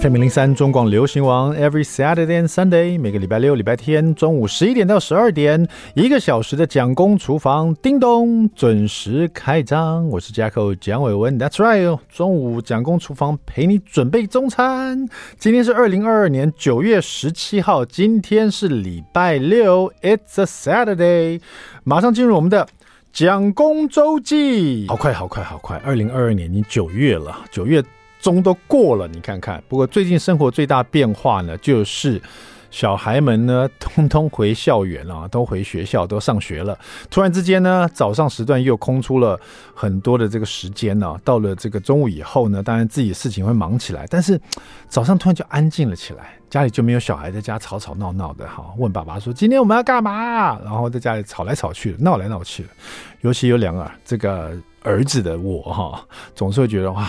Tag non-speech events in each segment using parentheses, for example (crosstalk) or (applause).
FM 零三中广流行王，Every Saturday and Sunday，每个礼拜六、礼拜天中午十一点到十二点，一个小时的蒋公厨房，叮咚，准时开张。我是 Jacko 蒋伟文，That's right，中午蒋公厨房陪你准备中餐。今天是二零二二年九月十七号，今天是礼拜六，It's a Saturday。马上进入我们的蒋公周记，好快，好快，好快！二零二二年已经九月了，九月。中都过了，你看看。不过最近生活最大变化呢，就是小孩们呢，(laughs) 通通回校园了，都回学校，都上学了。突然之间呢，早上时段又空出了很多的这个时间呢。到了这个中午以后呢，当然自己事情会忙起来，但是早上突然就安静了起来，家里就没有小孩在家吵吵闹闹的哈。问爸爸说：“今天我们要干嘛？”然后在家里吵来吵去，闹来闹去的。尤其有两个这个儿子的我哈，总是会觉得哇。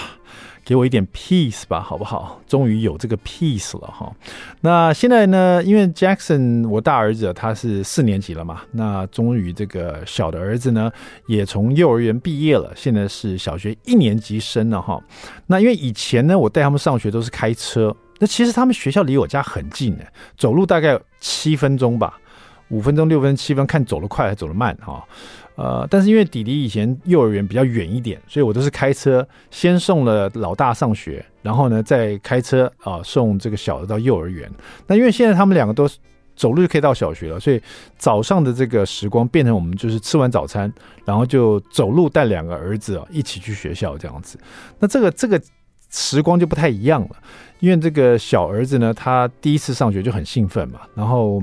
给我一点 peace 吧，好不好？终于有这个 peace 了哈。那现在呢？因为 Jackson 我大儿子他是四年级了嘛，那终于这个小的儿子呢也从幼儿园毕业了，现在是小学一年级生了哈。那因为以前呢，我带他们上学都是开车，那其实他们学校离我家很近的，走路大概七分钟吧，五分钟、六分、七分，看走得快还走得慢哈。呃，但是因为弟弟以前幼儿园比较远一点，所以我都是开车先送了老大上学，然后呢再开车啊、送这个小的到幼儿园。那因为现在他们两个都走路就可以到小学了，所以早上的这个时光变成我们就是吃完早餐，然后就走路带两个儿子啊一起去学校这样子。那这个这个时光就不太一样了，因为这个小儿子呢，他第一次上学就很兴奋嘛，然后。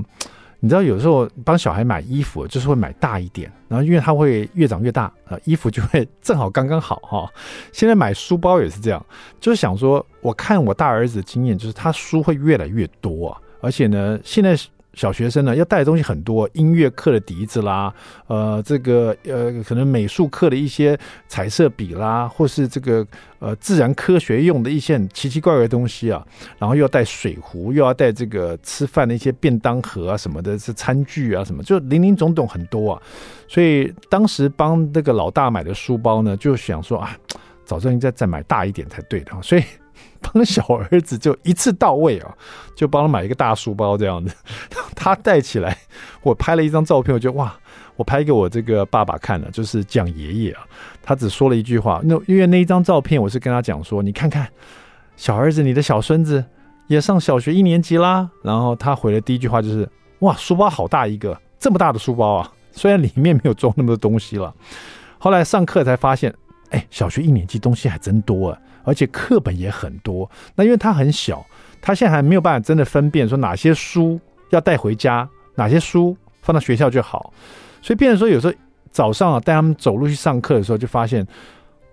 你知道有时候帮小孩买衣服，就是会买大一点，然后因为他会越长越大，啊，衣服就会正好刚刚好哈。(laughs) 现在买书包也是这样，就是想说，我看我大儿子的经验，就是他书会越来越多啊，而且呢，现在。小学生呢，要带的东西很多，音乐课的笛子啦，呃，这个呃，可能美术课的一些彩色笔啦，或是这个呃自然科学用的一些奇奇怪怪的东西啊，然后又要带水壶，又要带这个吃饭的一些便当盒啊什么的，是餐具啊什么，就林林总总很多啊。所以当时帮这个老大买的书包呢，就想说啊，早知道应该再买大一点才对的，所以。(laughs) 帮小儿子就一次到位啊，就帮他买一个大书包这样子，(laughs) 他带起来，我拍了一张照片，我觉得哇，我拍给我这个爸爸看了，就是讲爷爷啊，他只说了一句话，那因为那一张照片我是跟他讲说，你看看小儿子，你的小孙子也上小学一年级啦，然后他回的第一句话就是哇，书包好大一个，这么大的书包啊，虽然里面没有装那么多东西了，后来上课才发现，哎，小学一年级东西还真多啊。而且课本也很多，那因为他很小，他现在还没有办法真的分辨说哪些书要带回家，哪些书放到学校就好，所以变成说有时候早上啊带他们走路去上课的时候，就发现。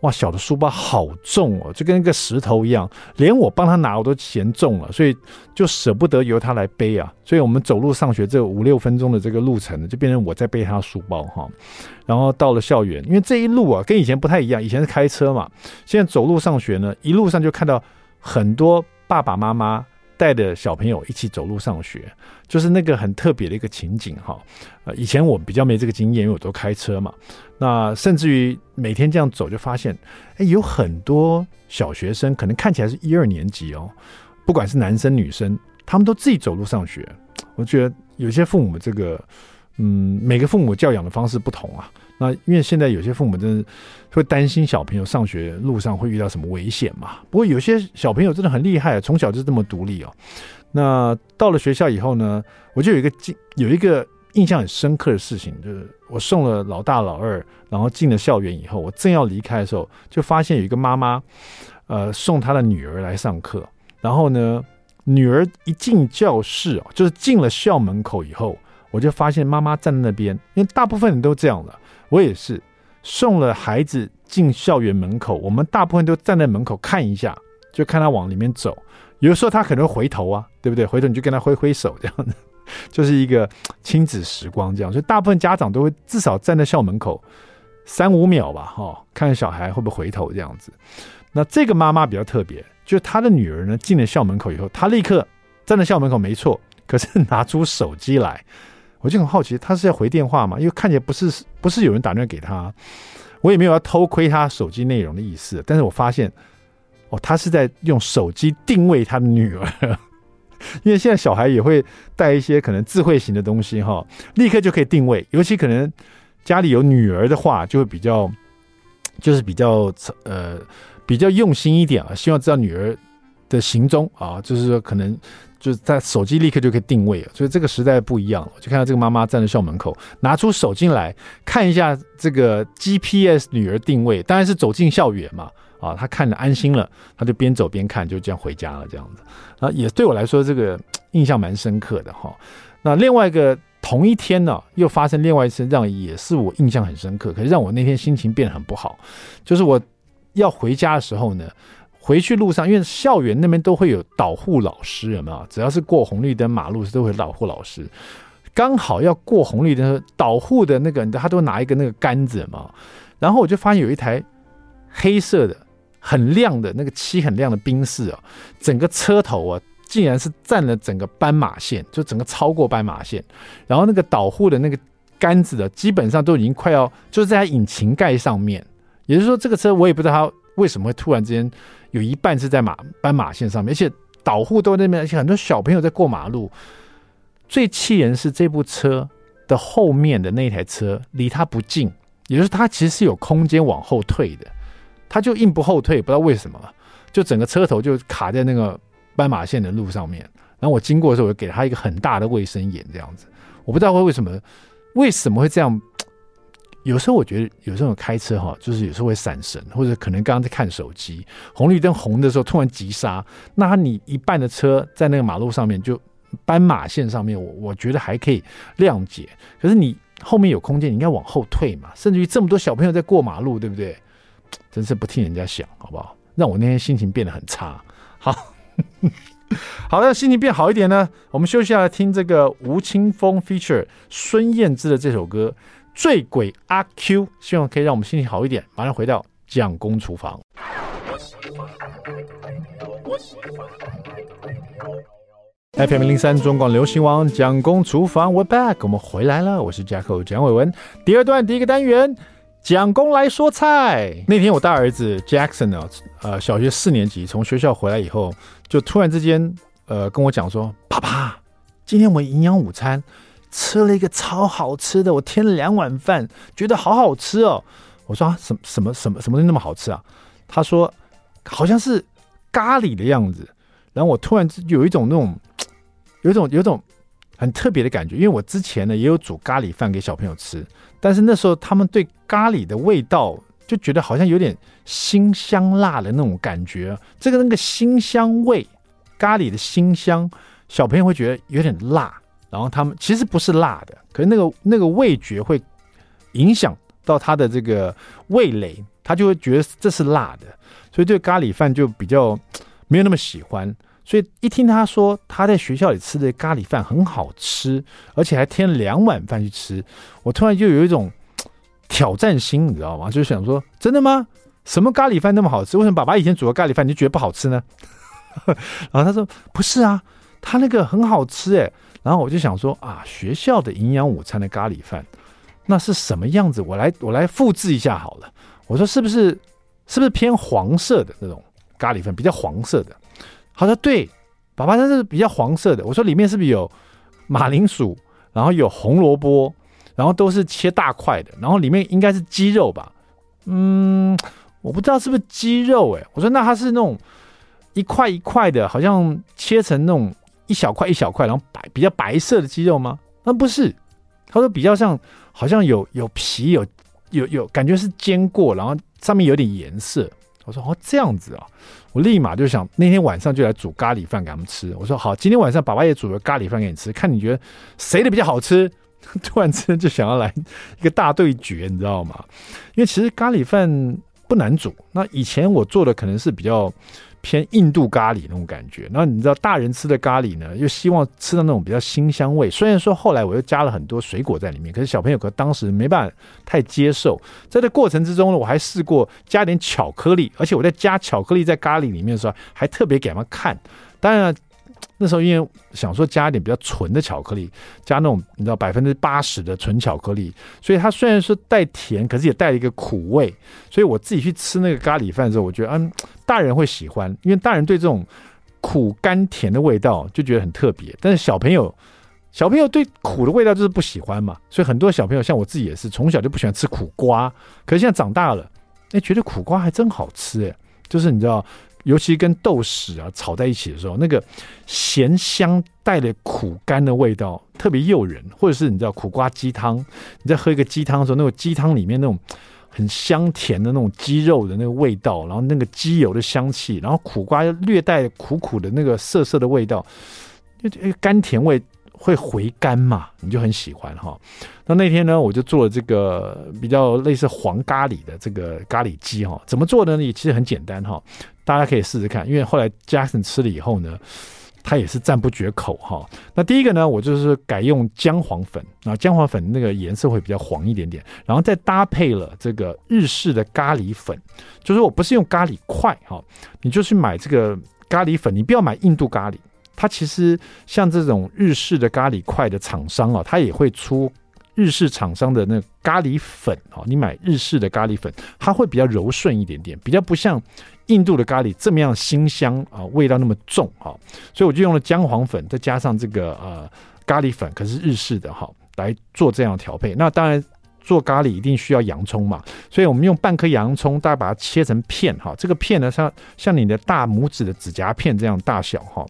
哇，小的书包好重哦，就跟一个石头一样，连我帮他拿我都嫌重了，所以就舍不得由他来背啊。所以我们走路上学这五六分钟的这个路程呢，就变成我在背他书包哈。然后到了校园，因为这一路啊跟以前不太一样，以前是开车嘛，现在走路上学呢，一路上就看到很多爸爸妈妈。带着小朋友一起走路上学，就是那个很特别的一个情景哈。呃，以前我比较没这个经验，因为我都开车嘛。那甚至于每天这样走，就发现，哎，有很多小学生，可能看起来是一二年级哦，不管是男生女生，他们都自己走路上学。我觉得有些父母这个，嗯，每个父母教养的方式不同啊。那因为现在有些父母真的会担心小朋友上学路上会遇到什么危险嘛。不过有些小朋友真的很厉害，从小就这么独立哦。那到了学校以后呢，我就有一个有一个印象很深刻的事情，就是我送了老大老二，然后进了校园以后，我正要离开的时候，就发现有一个妈妈，呃，送她的女儿来上课。然后呢，女儿一进教室哦，就是进了校门口以后，我就发现妈妈站在那边，因为大部分人都这样了。我也是送了孩子进校园门口，我们大部分都站在门口看一下，就看他往里面走。有时候他可能会回头啊，对不对？回头你就跟他挥挥手，这样子 (laughs) 就是一个亲子时光这样。所以大部分家长都会至少站在校门口三五秒吧，哈，看小孩会不会回头这样子。那这个妈妈比较特别，就是她的女儿呢进了校门口以后，她立刻站在校门口没错，可是拿出手机来。我就很好奇，他是要回电话吗？因为看起来不是不是有人打电话给他，我也没有要偷窥他手机内容的意思。但是我发现哦，他是在用手机定位他的女儿，(laughs) 因为现在小孩也会带一些可能智慧型的东西哈，立刻就可以定位。尤其可能家里有女儿的话，就会比较，就是比较呃比较用心一点啊，希望知道女儿的行踪啊，就是说可能。就是在手机立刻就可以定位了，所以这个时代不一样了。就看到这个妈妈站在校门口，拿出手机来看一下这个 GPS 女儿定位，当然是走进校园嘛。啊，她看着安心了，她就边走边看，就这样回家了。这样子啊，也对我来说这个印象蛮深刻的哈。那另外一个同一天呢，又发生另外一次让也是我印象很深刻，可是让我那天心情变得很不好，就是我要回家的时候呢。回去路上，因为校园那边都会有导护老师，有没有？只要是过红绿灯、马路都会有导护老师。刚好要过红绿灯，导护的那个他都拿一个那个杆子嘛。然后我就发现有一台黑色的、很亮的那个漆很亮的宾士啊，整个车头啊，竟然是占了整个斑马线，就整个超过斑马线。然后那个导护的那个杆子的，基本上都已经快要就是在它引擎盖上面。也就是说，这个车我也不知道它为什么会突然之间。有一半是在马斑马线上面，而且导护都那边，而且很多小朋友在过马路。最气人是这部车的后面的那台车离他不近，也就是他其实是有空间往后退的，他就硬不后退，不知道为什么，就整个车头就卡在那个斑马线的路上面。然后我经过的时候，我就给他一个很大的卫生眼，这样子，我不知道会为什么，为什么会这样。有时候我觉得，有时候开车哈，就是有时候会闪神，或者可能刚刚在看手机，红绿灯红的时候突然急刹，那你一半的车在那个马路上面，就斑马线上面，我我觉得还可以谅解。可是你后面有空间，你应该往后退嘛，甚至于这么多小朋友在过马路，对不对？真是不替人家想，好不好？让我那天心情变得很差。好，(laughs) 好的，心情变好一点呢，我们休息下来听这个吴青峰 feature 孙燕姿的这首歌。醉鬼阿 Q，希望可以让我们心情好一点。马上回到蒋公厨房。FM 零三中广流行王蒋公厨房，We back，我们回来了。我是 Jacko 蒋伟文。第二段第一个单元，蒋公来说菜。那天我大儿子 Jackson 呢，呃，小学四年级，从学校回来以后，就突然之间，呃，跟我讲说：“爸爸，今天我们营养午餐。”吃了一个超好吃的，我添了两碗饭，觉得好好吃哦。我说啊，什么什么什么什么东西那么好吃啊？他说好像是咖喱的样子。然后我突然有一种那种，有一种有种很特别的感觉，因为我之前呢也有煮咖喱饭给小朋友吃，但是那时候他们对咖喱的味道就觉得好像有点辛香辣的那种感觉。这个那个辛香味，咖喱的辛香，小朋友会觉得有点辣。然后他们其实不是辣的，可是那个那个味觉会影响到他的这个味蕾，他就会觉得这是辣的，所以对咖喱饭就比较没有那么喜欢。所以一听他说他在学校里吃的咖喱饭很好吃，而且还添了两碗饭去吃，我突然就有一种挑战心，你知道吗？就想说真的吗？什么咖喱饭那么好吃？为什么爸爸以前煮的咖喱饭你就觉得不好吃呢？(laughs) 然后他说不是啊，他那个很好吃诶。然后我就想说啊，学校的营养午餐的咖喱饭，那是什么样子？我来我来复制一下好了。我说是不是是不是偏黄色的那种咖喱饭，比较黄色的？他说对，爸爸那是比较黄色的。我说里面是不是有马铃薯，然后有红萝卜，然后都是切大块的，然后里面应该是鸡肉吧？嗯，我不知道是不是鸡肉哎。我说那它是那种一块一块的，好像切成那种。一小块一小块，然后白比较白色的鸡肉吗？那不是，他说比较像，好像有有皮，有有有感觉是煎过，然后上面有点颜色。我说哦，这样子啊，我立马就想那天晚上就来煮咖喱饭给他们吃。我说好，今天晚上爸爸也煮了咖喱饭给你吃，看你觉得谁的比较好吃？(laughs) 突然之间就想要来一个大对决，你知道吗？因为其实咖喱饭不难煮，那以前我做的可能是比较。偏印度咖喱那种感觉，那你知道大人吃的咖喱呢，又希望吃到那种比较辛香味。虽然说后来我又加了很多水果在里面，可是小朋友可当时没办法太接受。在这过程之中呢，我还试过加点巧克力，而且我在加巧克力在咖喱里面的时候，还特别给他们看。当然，那时候因为想说加一点比较纯的巧克力，加那种你知道百分之八十的纯巧克力，所以它虽然说带甜，可是也带了一个苦味。所以我自己去吃那个咖喱饭的时候，我觉得嗯，大人会喜欢，因为大人对这种苦甘甜的味道就觉得很特别，但是小朋友。小朋友对苦的味道就是不喜欢嘛，所以很多小朋友像我自己也是，从小就不喜欢吃苦瓜。可是现在长大了，哎，觉得苦瓜还真好吃哎。就是你知道，尤其跟豆豉啊炒在一起的时候，那个咸香带的苦甘的味道特别诱人。或者是你知道苦瓜鸡汤，你在喝一个鸡汤的时候，那个鸡汤里面那种很香甜的那种鸡肉的那个味道，然后那个鸡油的香气，然后苦瓜略带苦苦的那个涩涩的味道，就甘甜味。会回甘嘛，你就很喜欢哈。那那天呢，我就做了这个比较类似黄咖喱的这个咖喱鸡哈。怎么做的呢？也其实很简单哈，大家可以试试看。因为后来 Jackson 吃了以后呢，他也是赞不绝口哈。那第一个呢，我就是改用姜黄粉啊，姜黄粉那个颜色会比较黄一点点，然后再搭配了这个日式的咖喱粉，就是我不是用咖喱块哈，你就去买这个咖喱粉，你不要买印度咖喱。它其实像这种日式的咖喱块的厂商啊，它也会出日式厂商的那咖喱粉啊。你买日式的咖喱粉，它会比较柔顺一点点，比较不像印度的咖喱这么样辛香啊，味道那么重哈。所以我就用了姜黄粉，再加上这个呃咖喱粉，可是日式的哈，来做这样调配。那当然。做咖喱一定需要洋葱嘛，所以我们用半颗洋葱，大家把它切成片哈。这个片呢，像像你的大拇指的指甲片这样大小哈。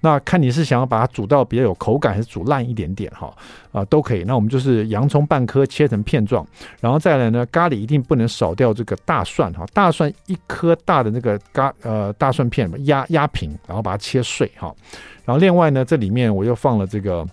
那看你是想要把它煮到比较有口感，还是煮烂一点点哈？啊，都可以。那我们就是洋葱半颗切成片状，然后再来呢，咖喱一定不能少掉这个大蒜哈。大蒜一颗大的那个咖呃大蒜片压压平，然后把它切碎哈。然后另外呢，这里面我又放了这个。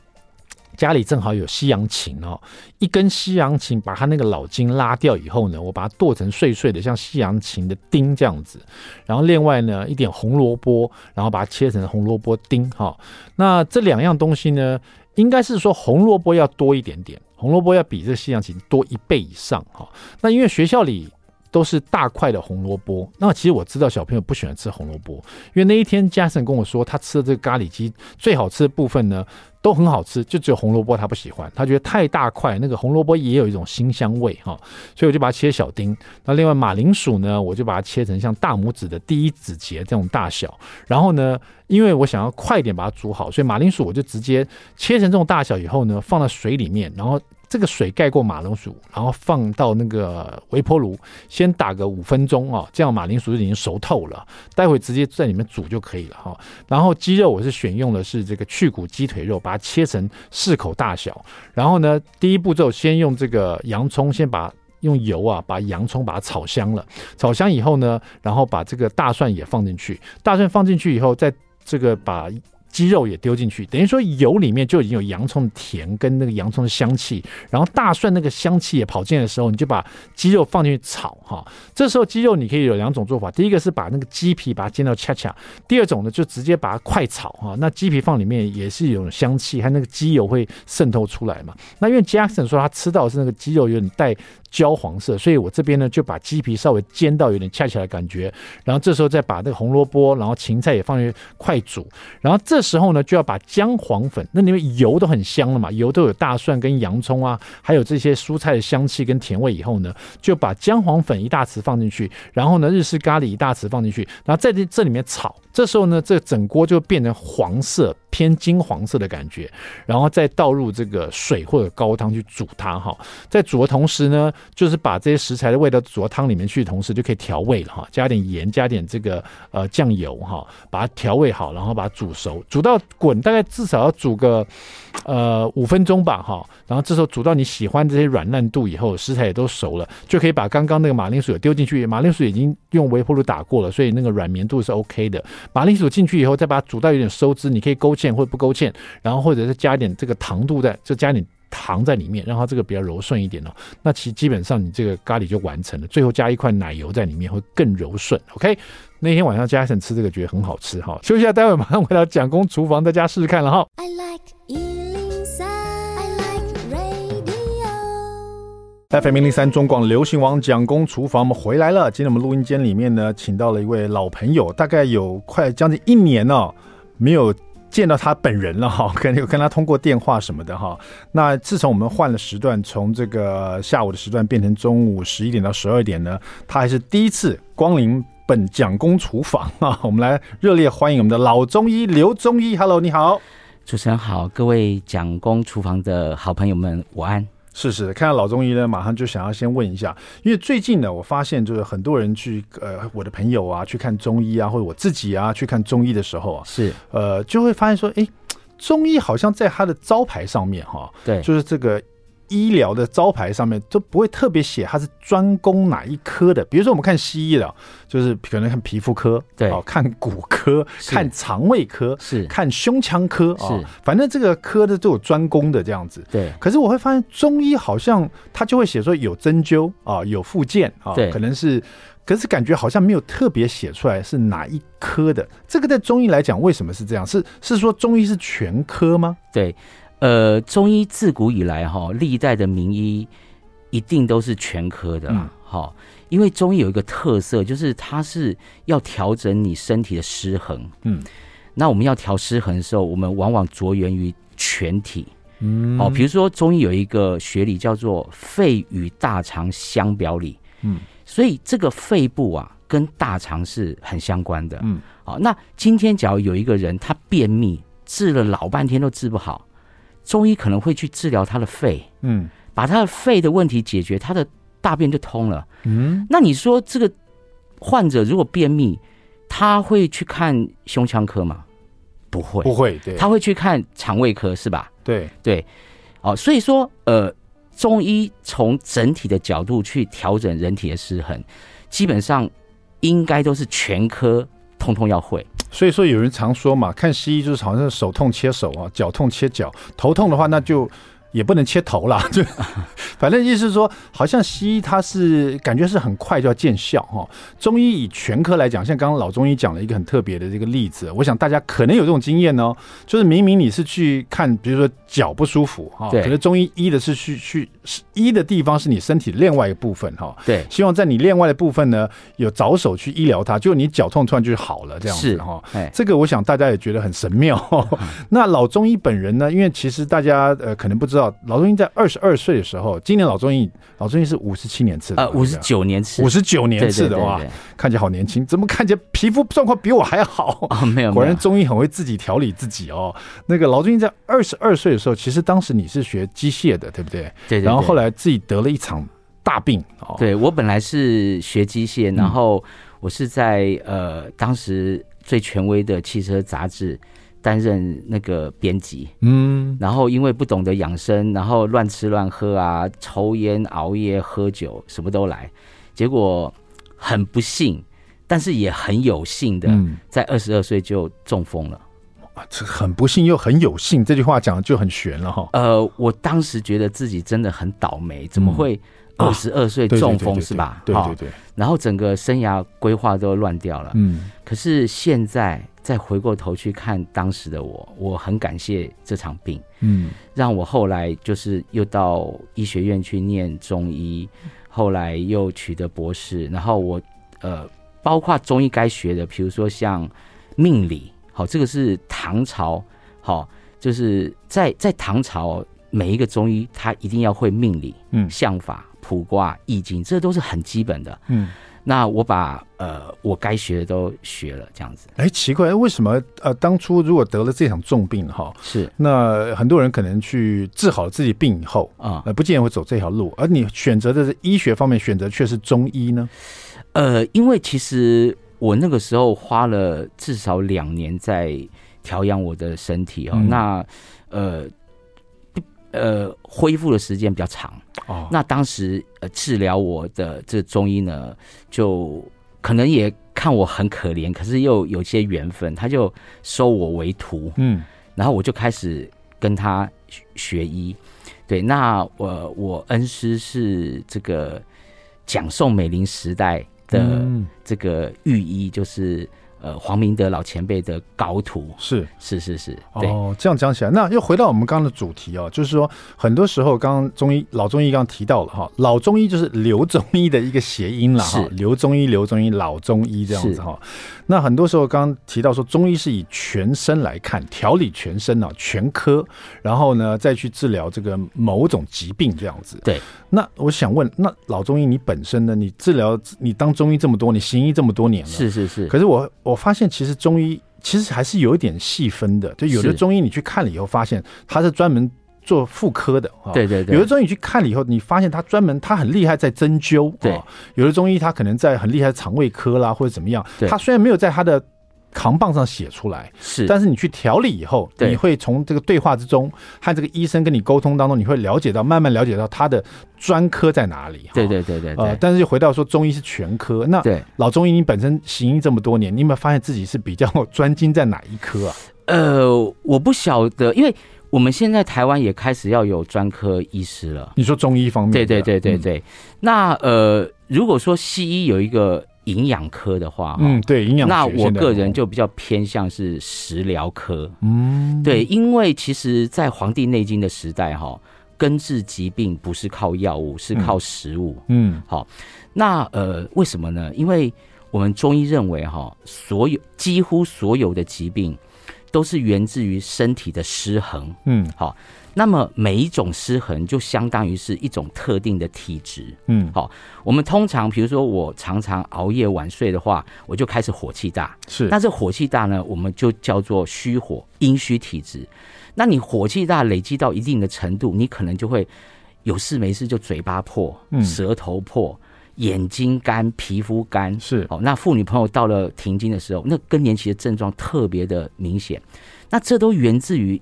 家里正好有西洋芹哦，一根西洋芹把它那个老茎拉掉以后呢，我把它剁成碎碎的，像西洋芹的丁这样子。然后另外呢，一点红萝卜，然后把它切成红萝卜丁哈。那这两样东西呢，应该是说红萝卜要多一点点，红萝卜要比这个西洋芹多一倍以上哈。那因为学校里都是大块的红萝卜，那其实我知道小朋友不喜欢吃红萝卜，因为那一天嘉诚跟我说，他吃的这个咖喱鸡最好吃的部分呢。都很好吃，就只有红萝卜他不喜欢，他觉得太大块，那个红萝卜也有一种腥香味哈，所以我就把它切小丁。那另外马铃薯呢，我就把它切成像大拇指的第一指节这种大小。然后呢，因为我想要快点把它煮好，所以马铃薯我就直接切成这种大小以后呢，放到水里面，然后。这个水盖过马铃薯，然后放到那个微波炉，先打个五分钟啊，这样马铃薯就已经熟透了。待会直接在里面煮就可以了哈。然后鸡肉我是选用的是这个去骨鸡腿肉，把它切成适口大小。然后呢，第一步骤先用这个洋葱，先把用油啊把洋葱把它炒香了。炒香以后呢，然后把这个大蒜也放进去。大蒜放进去以后，再这个把。鸡肉也丢进去，等于说油里面就已经有洋葱的甜跟那个洋葱的香气，然后大蒜那个香气也跑进来的时候，你就把鸡肉放进去炒哈。这时候鸡肉你可以有两种做法，第一个是把那个鸡皮把它煎到恰恰，第二种呢就直接把它快炒哈。那鸡皮放里面也是有香气，还那个鸡油会渗透出来嘛。那因为 Jackson 说他吃到的是那个鸡肉有点带焦黄色，所以我这边呢就把鸡皮稍微煎到有点恰恰的感觉，然后这时候再把那个红萝卜，然后芹菜也放进去快煮，然后这这时候呢就要把姜黄粉，那里面油都很香了嘛，油都有大蒜跟洋葱啊，还有这些蔬菜的香气跟甜味以后呢，就把姜黄粉一大匙放进去，然后呢日式咖喱一大匙放进去，然后在这这里面炒，这时候呢这整锅就变成黄色。偏金黄色的感觉，然后再倒入这个水或者高汤去煮它哈。在煮的同时呢，就是把这些食材的味道煮到汤里面去同时，就可以调味了哈。加点盐，加点这个呃酱油哈，把它调味好，然后把它煮熟，煮到滚，大概至少要煮个呃五分钟吧哈。然后这时候煮到你喜欢这些软烂度以后，食材也都熟了，就可以把刚刚那个马铃薯丢进去。马铃薯已经用微波炉打过了，所以那个软绵度是 OK 的。马铃薯进去以后，再把它煮到有点收汁，你可以勾芡或者不勾芡，然后或者是加点这个糖度在，就加点糖在里面，让它这个比较柔顺一点哦。那其基本上你这个咖喱就完成了。最后加一块奶油在里面会更柔顺。OK，那天晚上 Jason 吃这个觉得很好吃哈。休息一下，待会马上回到蒋公厨房，大家试试看了哈。I like FM 零零三中广流行王蒋公厨房，我们回来了。今天我们录音间里面呢，请到了一位老朋友，大概有快将近一年了，没有见到他本人了哈，(laughs) 跟有跟他通过电话什么的哈。那自从我们换了时段，从这个下午的时段变成中午十一点到十二点呢，他还是第一次光临本蒋公厨房啊。(laughs) 我们来热烈欢迎我们的老中医刘中医，Hello，你好，主持人好，各位蒋公厨房的好朋友们，午安。是是，看到老中医呢，马上就想要先问一下，因为最近呢，我发现就是很多人去呃，我的朋友啊去看中医啊，或者我自己啊去看中医的时候啊，是呃，就会发现说，哎，中医好像在他的招牌上面哈，对，就是这个。医疗的招牌上面都不会特别写它是专攻哪一科的，比如说我们看西医的，就是可能看皮肤科，对，哦，看骨科，看肠胃科，是看胸腔科，是，反正这个科的都有专攻的这样子。对，可是我会发现中医好像他就会写说有针灸啊，有复健啊，对，可能是，可是感觉好像没有特别写出来是哪一科的。这个在中医来讲，为什么是这样？是是说中医是全科吗？对。呃，中医自古以来哈，历代的名医一定都是全科的啦，好、嗯，因为中医有一个特色，就是它是要调整你身体的失衡。嗯，那我们要调失衡的时候，我们往往着眼于全体。嗯，哦，比如说中医有一个学理叫做肺与大肠相表里。嗯，所以这个肺部啊，跟大肠是很相关的。嗯，好，那今天假如有一个人他便秘，治了老半天都治不好。中医可能会去治疗他的肺，嗯，把他的肺的问题解决，他的大便就通了，嗯。那你说这个患者如果便秘，他会去看胸腔科吗？不会，不会，对，他会去看肠胃科，是吧？对对，哦，所以说，呃，中医从整体的角度去调整人体的失衡，基本上应该都是全科通通要会。所以说，有人常说嘛，看西医就是好像是手痛切手啊，脚痛切脚，头痛的话那就。也不能切头啦，(laughs) 就反正意思是说，好像西医它是感觉是很快就要见效哈。中医以全科来讲，像刚刚老中医讲了一个很特别的这个例子，我想大家可能有这种经验哦，就是明明你是去看，比如说脚不舒服哈，可是中医医的是去去医的地方是你身体的另外一个部分哈。对，希望在你另外的部分呢有着手去医疗它，就你脚痛突然就好了这样子哈。这个我想大家也觉得很神妙。(laughs) 那老中医本人呢，因为其实大家呃可能不知道。老中医在二十二岁的时候，今年老中医老中医是五十七年次的，呃，五十九年次，五十九年次的哇，看起来好年轻，怎么看起来皮肤状况比我还好 (laughs) 啊？没有，果然中医很会自己调理自己哦。那个老中医在二十二岁的时候，其实当时你是学机械的，对不对？对，然后后来自己得了一场大病哦。对，我本来是学机械，然后我是在呃当时最权威的汽车杂志。担任那个编辑，嗯，然后因为不懂得养生，然后乱吃乱喝啊，抽烟、熬夜、喝酒，什么都来，结果很不幸，但是也很有幸的，在二十二岁就中风了。哇，这很不幸又很有幸，这句话讲的就很悬了哈。呃，我当时觉得自己真的很倒霉，怎么会二十二岁中风是吧？对对对。然后整个生涯规划都乱掉了。嗯，可是现在。再回过头去看当时的我，我很感谢这场病，嗯，让我后来就是又到医学院去念中医，后来又取得博士，然后我呃，包括中医该学的，比如说像命理，好，这个是唐朝，好，就是在在唐朝每一个中医他一定要会命理，嗯，相法、卜卦、易经，这都是很基本的，嗯。那我把呃我该学的都学了，这样子。哎，奇怪，为什么呃当初如果得了这场重病哈，是那很多人可能去治好了自己病以后啊，呃不见得会走这条路，而你选择的是医学方面，选择却是中医呢？呃，因为其实我那个时候花了至少两年在调养我的身体哦，嗯、那呃。呃，恢复的时间比较长哦。那当时呃治疗我的这中医呢，就可能也看我很可怜，可是又有些缘分，他就收我为徒。嗯，然后我就开始跟他学医。对，那我我恩师是这个蒋宋美龄时代的这个御医，就是呃，黄明德老前辈的高徒是是是是哦，这样讲起来，那又回到我们刚刚的主题哦，就是说，很多时候，刚刚中医老中医刚刚提到了哈，老中医就是刘中医的一个谐音了哈，刘中医刘中医老中医这样子哈。那很多时候刚刚提到说，中医是以全身来看，调理全身啊，全科，然后呢再去治疗这个某种疾病这样子。对。那我想问，那老中医你本身呢？你治疗你当中医这么多，你行医这么多年了，是是是。可是我我发现，其实中医其实还是有一点细分的。就有的中医你去看了以后，发现他是专门做妇科的啊。对对对。有的中医你去看了以后，你发现他专门他很厉害在针灸。对。有的中医他可能在很厉害肠胃科啦，或者怎么样。他虽然没有在他的。扛棒上写出来是，但是你去调理以后，你会从这个对话之中和这个医生跟你沟通当中，你会了解到，慢慢了解到他的专科在哪里。对对对对，对，呃，但是又回到说中医是全科，那对老中医，你本身行医这么多年，你有没有发现自己是比较专精在哪一科啊？呃，我不晓得，因为我们现在台湾也开始要有专科医师了。你说中医方面？对对对对对。嗯、那呃，如果说西医有一个。营养科的话，嗯，对，营养。那我个人就比较偏向是食疗科，嗯，对，因为其实，在《黄帝内经》的时代，哈，根治疾病不是靠药物，是靠食物，嗯，好，那呃，为什么呢？因为我们中医认为，哈，所有几乎所有的疾病都是源自于身体的失衡，嗯，好。那么每一种失衡就相当于是一种特定的体质，嗯，好，我们通常比如说我常常熬夜晚睡的话，我就开始火气大，是，那这火气大呢，我们就叫做虚火阴虚体质。那你火气大累积到一定的程度，你可能就会有事没事就嘴巴破，舌头破，眼睛干，皮肤干，是，哦，那妇女朋友到了停经的时候，那更年期的症状特别的明显，那这都源自于。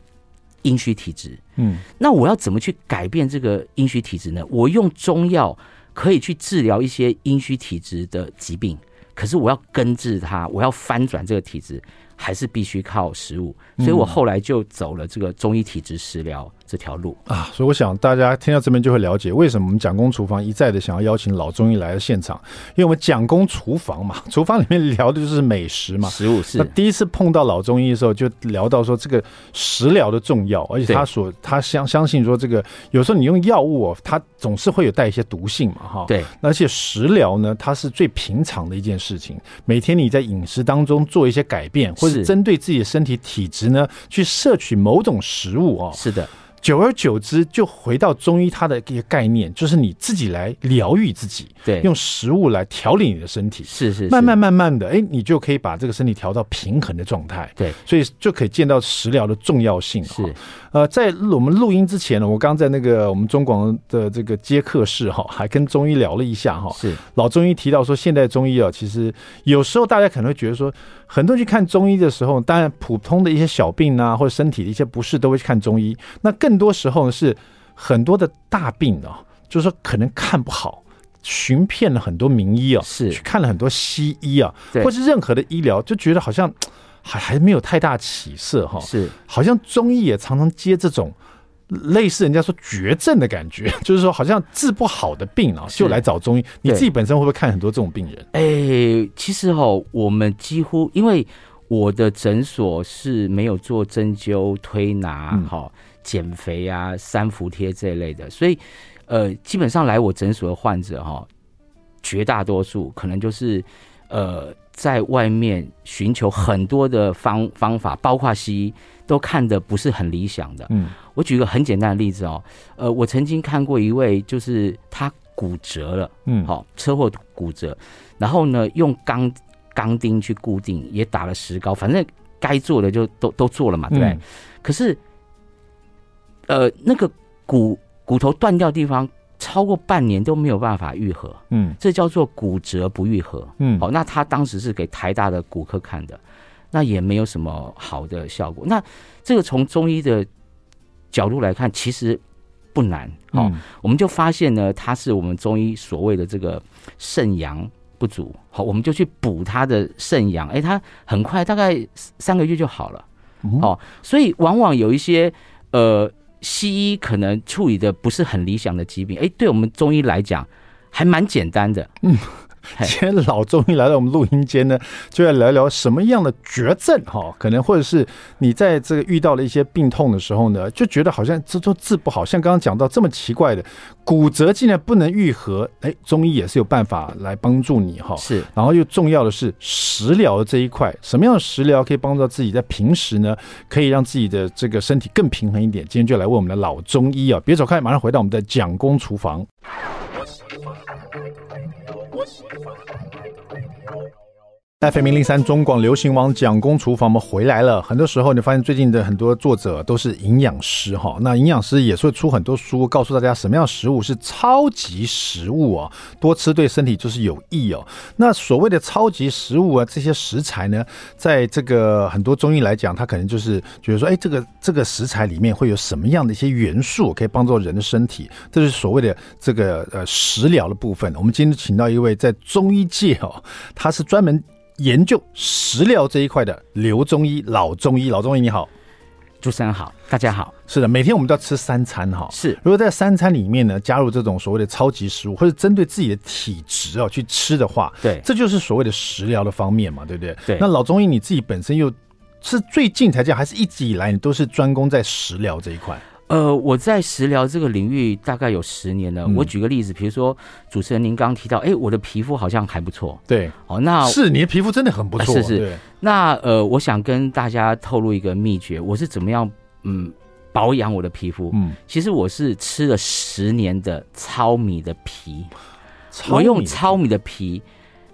阴虚体质，嗯，那我要怎么去改变这个阴虚体质呢？我用中药可以去治疗一些阴虚体质的疾病，可是我要根治它，我要翻转这个体质，还是必须靠食物。所以我后来就走了这个中医体质食疗。这条路啊，所以我想大家听到这边就会了解为什么我们蒋公厨房一再的想要邀请老中医来到现场，因为我们蒋公厨房嘛，厨房里面聊的就是美食嘛，食物是。那第一次碰到老中医的时候，就聊到说这个食疗的重要，而且他所他相相信说这个有时候你用药物哦，它总是会有带一些毒性嘛，哈。对。而且食疗呢，它是最平常的一件事情，每天你在饮食当中做一些改变，或者针对自己的身体体质呢，去摄取某种食物哦。是的。久而久之，就回到中医它的一个概念，就是你自己来疗愈自己，对，用食物来调理你的身体，是是，是，慢慢慢慢的，哎，你就可以把这个身体调到平衡的状态，对，所以就可以见到食疗的重要性。是，呃，在我们录音之前呢，我刚在那个我们中广的这个接客室哈，还跟中医聊了一下哈，是，老中医提到说，现代中医啊，其实有时候大家可能会觉得说，很多人去看中医的时候，当然普通的一些小病啊，或者身体的一些不适，都会去看中医，那更。更多时候呢，是很多的大病啊，就是说可能看不好，寻遍了很多名医啊，是去看了很多西医啊，或是任何的医疗，就觉得好像还还没有太大起色哈。是，好像中医也常常接这种类似人家说绝症的感觉，(laughs) 就是说好像治不好的病啊，就来找中医。你自己本身会不会看很多这种病人？哎、欸，其实哈，我们几乎因为我的诊所是没有做针灸推拿哈。嗯减肥啊，三伏贴这一类的，所以，呃，基本上来我诊所的患者哈，绝大多数可能就是，呃，在外面寻求很多的方方法，包括西医都看的不是很理想的。嗯，我举个很简单的例子哦，呃，我曾经看过一位，就是他骨折了，嗯，好，车祸骨折，然后呢，用钢钢钉去固定，也打了石膏，反正该做的就都都做了嘛，对不对？嗯，可是。呃，那个骨骨头断掉的地方超过半年都没有办法愈合，嗯，这叫做骨折不愈合，嗯，好，那他当时是给台大的骨科看的，那也没有什么好的效果。那这个从中医的角度来看，其实不难，好，我们就发现呢，他是我们中医所谓的这个肾阳不足，好，我们就去补他的肾阳，哎，他很快大概三个月就好了，哦，所以往往有一些呃。西医可能处理的不是很理想的疾病，哎，对我们中医来讲还蛮简单的，嗯，(laughs) 今天老中医来到我们录音间呢，就要聊聊什么样的绝症哈，可能或者是你在这个遇到了一些病痛的时候呢，就觉得好像这都治不好，像刚刚讲到这么奇怪的骨折竟然不能愈合，哎，中医也是有办法来帮助你哈。是，然后又重要的是食疗这一块，什么样的食疗可以帮助到自己在平时呢，可以让自己的这个身体更平衡一点？今天就来问我们的老中医啊，别走开，马上回到我们的蒋公厨房。我喜欢。FM 零零三中广流行网蒋公厨房，我们回来了。很多时候，你发现最近的很多作者都是营养师哈，那营养师也是会出很多书，告诉大家什么样食物是超级食物啊，多吃对身体就是有益哦。那所谓的超级食物啊，这些食材呢，在这个很多中医来讲，它可能就是觉得说，哎，这个这个食材里面会有什么样的一些元素可以帮助人的身体，这是所谓的这个呃食疗的部分。我们今天请到一位在中医界哦，他是专门。研究食疗这一块的刘中医，老中医，老中医你好，主持人好，大家好。是的，每天我们都要吃三餐哈。是，如果在三餐里面呢，加入这种所谓的超级食物，或者针对自己的体质哦去吃的话，对，这就是所谓的食疗的方面嘛，对不对？对。那老中医你自己本身又是最近才这样，还是一直以来你都是专攻在食疗这一块？呃，我在食疗这个领域大概有十年了。嗯、我举个例子，比如说主持人您刚刚提到，哎，我的皮肤好像还不错。对，哦，那是你的皮肤真的很不错。呃、是是。那呃，我想跟大家透露一个秘诀，我是怎么样嗯保养我的皮肤？嗯，其实我是吃了十年的糙米的皮，糙我用糙米的皮，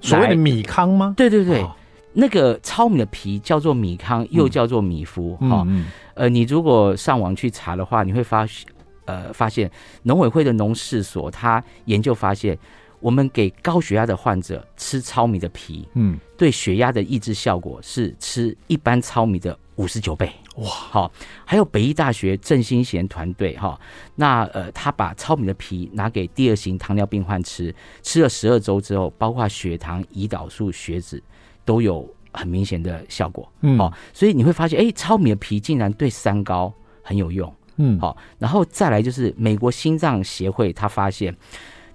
所谓的米糠吗？对对对。哦那个糙米的皮叫做米糠，又叫做米麸，哈、嗯，呃，你如果上网去查的话，你会发现，呃，发现农委会的农事所他研究发现，我们给高血压的患者吃糙米的皮，嗯，对血压的抑制效果是吃一般糙米的五十九倍，哇，好，还有北医大学郑新贤团队，哈，那呃，他把糙米的皮拿给第二型糖尿病患吃，吃了十二周之后，包括血糖、胰岛素、血脂。都有很明显的效果，嗯，好，所以你会发现，哎，糙米的皮竟然对三高很有用，嗯，好，然后再来就是美国心脏协会，他发现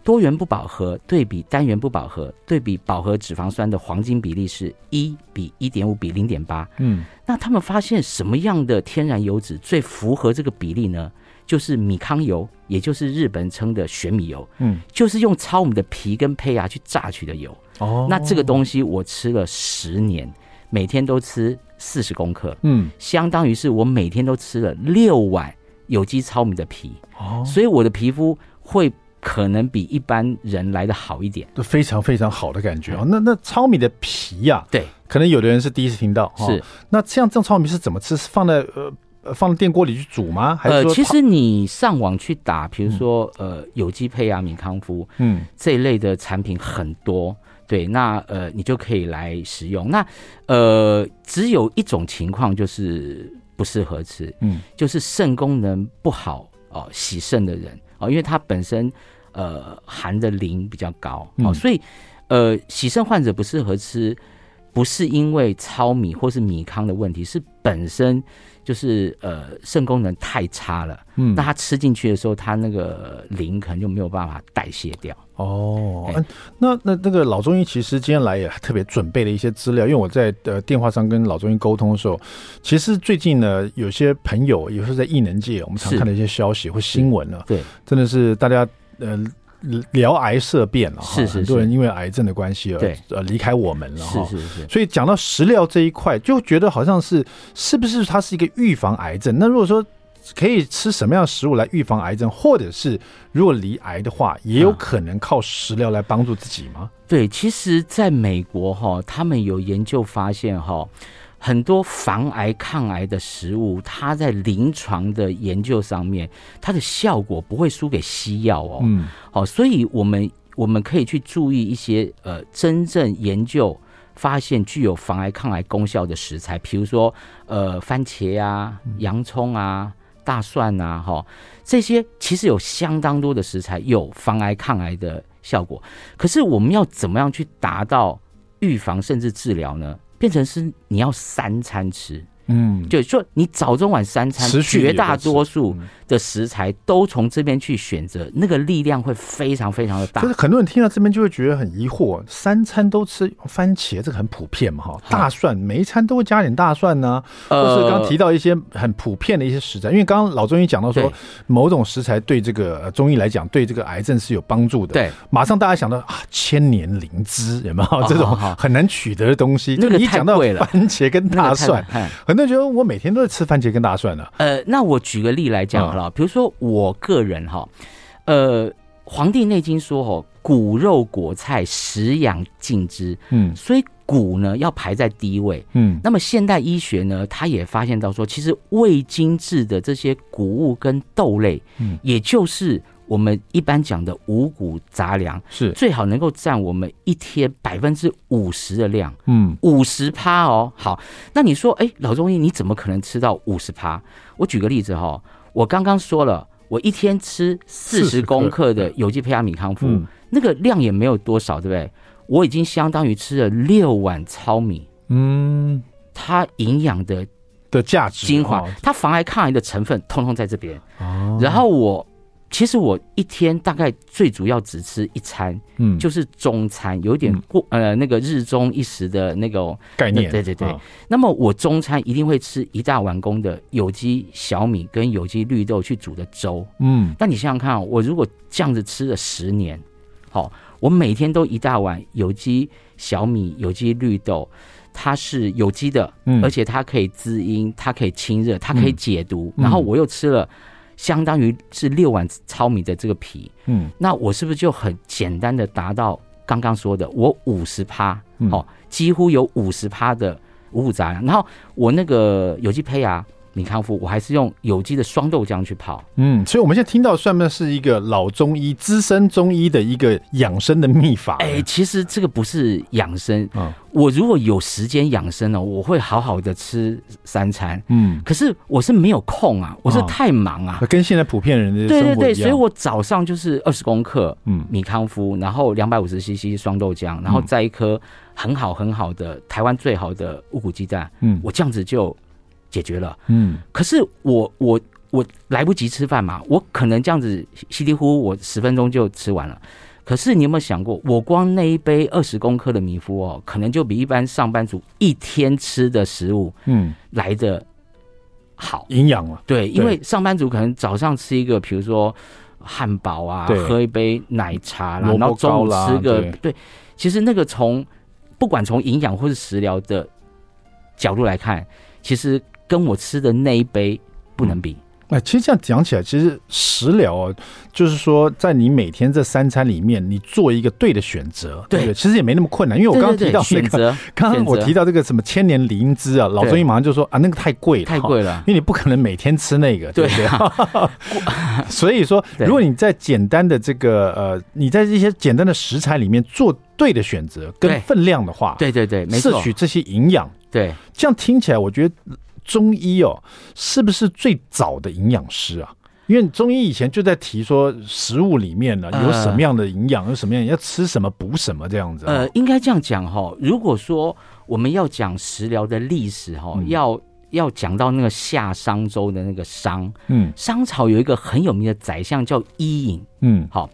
多元不饱和对比单元不饱和对比饱和脂肪酸的黄金比例是一比一点五比零点八，嗯，那他们发现什么样的天然油脂最符合这个比例呢？就是米糠油，也就是日本称的玄米油，嗯，就是用糙米的皮跟胚芽去榨取的油。哦，那这个东西我吃了十年，每天都吃四十公克，嗯，相当于是我每天都吃了六碗有机糙米的皮。哦，所以我的皮肤会可能比一般人来的好一点，都非常非常好的感觉哦。那那糙米的皮呀，对，可能有的人是第一次听到，是。那像这种糙米是怎么吃？是放在呃？放电锅里去煮吗？还是说，呃，其实你上网去打，比如说，呃，有机胚芽米康夫，嗯，这一类的产品很多，对，那呃，你就可以来食用。那呃，只有一种情况就是不适合吃，嗯，就是肾功能不好哦，洗肾的人哦，因为它本身呃含的磷比较高哦，所以呃，洗肾患者不适合吃，不是因为糙米或是米糠的问题，是本身。就是呃肾功能太差了，嗯，那他吃进去的时候，他那个磷可能就没有办法代谢掉。哦，欸、那那那个老中医其实今天来也特别准备了一些资料，因为我在呃电话上跟老中医沟通的时候，其实最近呢，有些朋友也是在异能界，我们常看的一些消息或新闻呢，对，真的是大家呃。聊癌色变了，是是，是，很多人因为癌症的关系而呃离开我们了，是是是。所以讲到食疗这一块，就觉得好像是是不是它是一个预防癌症？那如果说可以吃什么样的食物来预防癌症，或者是如果罹癌的话，也有可能靠食疗来帮助自己吗？对，其实在美国哈，他们有研究发现哈。很多防癌抗癌的食物，它在临床的研究上面，它的效果不会输给西药哦。嗯，好，所以我们我们可以去注意一些呃，真正研究发现具有防癌抗癌功效的食材，比如说呃，番茄啊、洋葱啊、大蒜啊，哈，这些其实有相当多的食材有防癌抗癌的效果。可是我们要怎么样去达到预防甚至治疗呢？变成是你要三餐吃，嗯，就说你早中晚三餐，绝大多数的食材都从这边去选择，那个力量会非常非常的大。就是很多人听到这边就会觉得很疑惑，三餐都吃番茄，这个很普遍嘛哈？大蒜每一餐都会加点大蒜呢、啊，或是刚刚提到一些很普遍的一些食材，因为刚刚老中医讲到说，某种食材对这个中医来讲，对这个癌症是有帮助的。对，马上大家想到啊，千年灵芝有没有这种很难取得的东西？那个一讲到番茄跟大蒜，很多人觉得我每天都在吃番茄跟大蒜呢。呃，那我举个例来讲好了，比如说我个人哈，呃，《黄帝内经》说哦，骨肉果菜食养尽之，嗯，所以骨呢要排在第一位，嗯，那么现代医学呢，他也发现到说，其实未精制的这些谷物跟豆类，嗯，也就是。我们一般讲的五谷杂粮是最好能够占我们一天百分之五十的量，嗯，五十趴哦。好，那你说，哎，老中医你怎么可能吃到五十趴？我举个例子哈、哦，我刚刚说了，我一天吃四十公克的有机胚芽米康复，嗯、那个量也没有多少，对不对？我已经相当于吃了六碗糙米，嗯，它营养的的价值精华，它防癌抗癌的成分通通在这边，哦，然后我。其实我一天大概最主要只吃一餐，嗯，就是中餐，有点过呃那个日中一时的那个概念，对对对。那么我中餐一定会吃一大碗公的有机小米跟有机绿豆去煮的粥，嗯。那你想想看，我如果这样子吃了十年，好，我每天都一大碗有机小米、有机绿豆，它是有机的，嗯，而且它可以滋阴，它可以清热，它可以解毒，然后我又吃了。相当于是六碗糙米的这个皮，嗯，那我是不是就很简单的达到刚刚说的我五十趴，哦，几乎有五十趴的五谷杂粮，然后我那个有机胚芽。米康夫，我还是用有机的双豆浆去泡。嗯，所以我们现在听到算不算是一个老中医、资深中医的一个养生的秘法？哎、欸，其实这个不是养生。嗯，我如果有时间养生呢，我会好好的吃三餐。嗯，可是我是没有空啊，我是太忙啊。跟现在普遍人的。对对对，所以我早上就是二十公克，嗯，米康夫，然后两百五十 CC 双豆浆，然后再一颗很好很好的台湾最好的乌骨鸡蛋。嗯，我这样子就。解决了，嗯，可是我我我来不及吃饭嘛，我可能这样子稀里糊涂，我十分钟就吃完了。可是你有没有想过，我光那一杯二十公克的米麸哦，可能就比一般上班族一天吃的食物，嗯，来的好营养了。对，因为上班族可能早上吃一个，比如说汉堡啊，喝一杯奶茶啦，然后中午吃个对，对，其实那个从不管从营养或是食疗的角度来看，其实。跟我吃的那一杯不能比。哎、嗯，其实这样讲起来，其实食疗啊，就是说，在你每天这三餐里面，你做一个对的选择，对，对，对，其实也没那么困难。因为我刚刚提到那个，(laughs) 刚刚我提到这个什么千年灵芝啊，老中医马上就说啊，那个太贵了，太贵了，因为你不可能每天吃那个，对不对？(laughs) 对 (laughs) 所以说，如果你在简单的这个呃，你在这些简单的食材里面做对的选择跟分量的话，对对对，没错，摄取这些营养，对，这样听起来，我觉得。中医哦，是不是最早的营养师啊？因为中医以前就在提说，食物里面呢有什么样的营养，有什么样要吃什么补什么这样子。呃，应该这样讲哈。如果说我们要讲食疗的历史哈，要要讲到那个夏商周的那个商，嗯，商朝有一个很有名的宰相叫伊尹，嗯，好。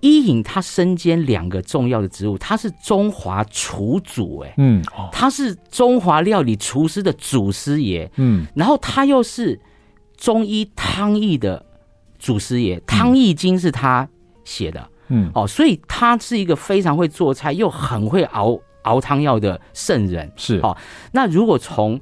伊尹他身兼两个重要的职务，他是中华厨祖，哎，嗯，他是中华料理厨师的祖师爷，嗯，然后他又是中医汤医的祖师爷，汤易经是他写的，嗯，哦，所以他是一个非常会做菜又很会熬熬汤药的圣人，是，哦，那如果从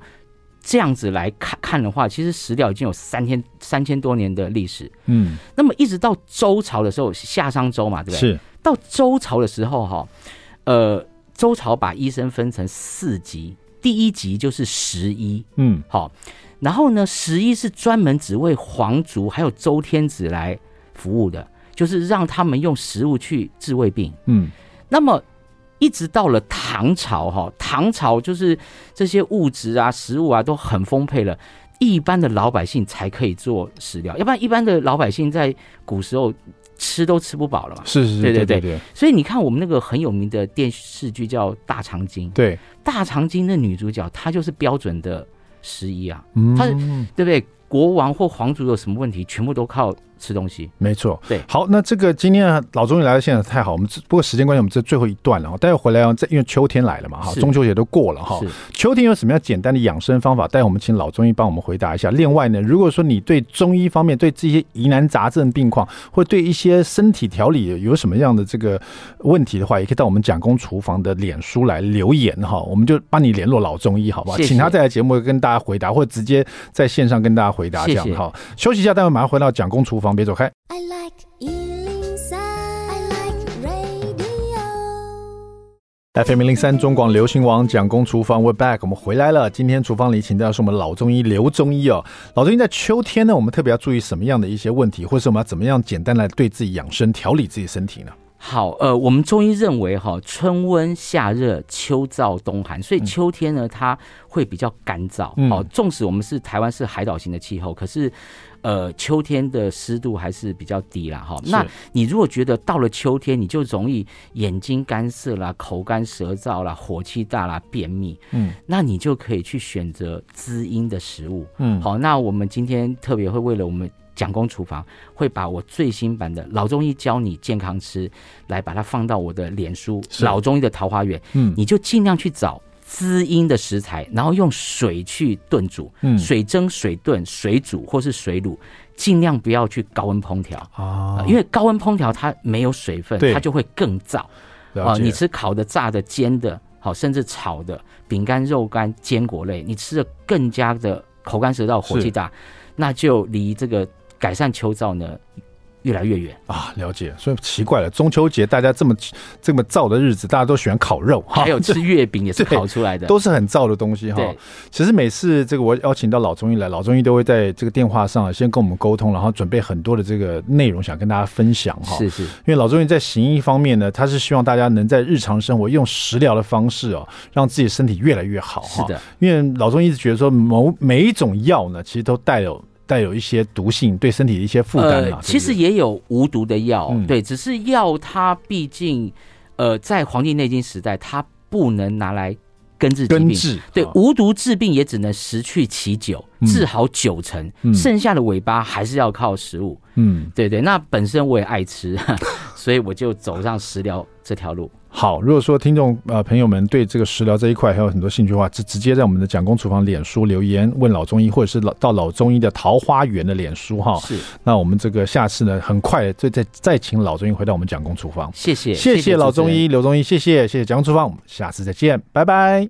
这样子来看看的话，其实食疗已经有三千三千多年的历史。嗯，那么一直到周朝的时候，夏商周嘛，对不对？是。到周朝的时候，哈，呃，周朝把医生分成四级，第一级就是十一。嗯，好。然后呢，十一是专门只为皇族还有周天子来服务的，就是让他们用食物去治胃病。嗯，那么。一直到了唐朝，哈，唐朝就是这些物质啊、食物啊都很丰沛了，一般的老百姓才可以做食疗，要不然一般的老百姓在古时候吃都吃不饱了嘛。是是是，对对对对。所以你看，我们那个很有名的电视剧叫《大长今》，对，《大长今》的女主角她就是标准的食医啊，嗯，她对不对？国王或皇族有什么问题，全部都靠。吃东西，没错。对，好，那这个今天老中医来到现场太好，我们不过时间关系，我们这最后一段了哈。待会回来啊，因为秋天来了嘛哈，中秋节都过了哈。秋天有什么样简单的养生方法？待会我们请老中医帮我们回答一下。另外呢，如果说你对中医方面对这些疑难杂症病况，或对一些身体调理有什么样的这个问题的话，也可以到我们蒋公厨房的脸书来留言哈，我们就帮你联络老中医，好不好？谢谢，请他再来节目跟大家回答，或者直接在线上跟大家回答这样哈。休息一下，待会马上回到蒋公厨房，别走开。I like 103, I like radio. FM 零零三中广流行王蒋公厨房，We're back，我们回来了。今天厨房里请到的是我们老中医刘中医哦。老中医在秋天呢，我们特别要注意什么样的一些问题，或是我们要怎么样简单来对自己养生、调理自己身体呢？好，呃，我们中医认为哈，春温夏热，秋燥冬寒，所以秋天呢，它会比较干燥。好，纵使我们是台湾是海岛型的气候，可是。呃，秋天的湿度还是比较低啦，哈。那你如果觉得到了秋天，你就容易眼睛干涩啦、口干舌燥啦、火气大啦、便秘，嗯，那你就可以去选择滋阴的食物，嗯，好。那我们今天特别会为了我们蒋公厨房，会把我最新版的老中医教你健康吃，来把它放到我的脸书“老中医的桃花源”，嗯，你就尽量去找。滋阴的食材，然后用水去炖煮，嗯，水蒸、水炖、水煮或是水卤，尽量不要去高温烹调。啊，因为高温烹调它没有水分，它就会更燥。啊。你吃烤的、炸的、煎的，好，甚至炒的饼干、肉干、坚果类，你吃的更加的口干舌燥、火气大，那就离这个改善秋燥呢，越来越远啊，了解。所以奇怪了，中秋节大家这么这么燥的日子，大家都喜欢烤肉，还有吃月饼也是 (laughs) 烤出来的，都是很燥的东西哈。其实每次这个我邀请到老中医来，老中医都会在这个电话上先跟我们沟通，然后准备很多的这个内容，想跟大家分享哈。是是，因为老中医在行医方面呢，他是希望大家能在日常生活用食疗的方式哦，让自己身体越来越好哈。是的，因为老中医一直觉得说，某每一种药呢，其实都带有。带有一些毒性，对身体的一些负担、呃、对对？其实也有无毒的药，嗯、对，只是药它毕竟，呃，在《黄帝内经》时代，它不能拿来根治疾病。根治对，哦、无毒治病也只能十去其九，治好九成，嗯、剩下的尾巴还是要靠食物。嗯，对对，那本身我也爱吃，(laughs) 所以我就走上食疗这条路。好，如果说听众呃朋友们对这个食疗这一块还有很多兴趣的话，直直接在我们的蒋公厨房脸书留言问老中医，或者是老到老中医的桃花源的脸书哈。是，那我们这个下次呢，很快再再再请老中医回到我们蒋公厨房。谢谢，谢谢老中医刘中医，谢谢谢谢蒋公厨房，我们下次再见，拜拜。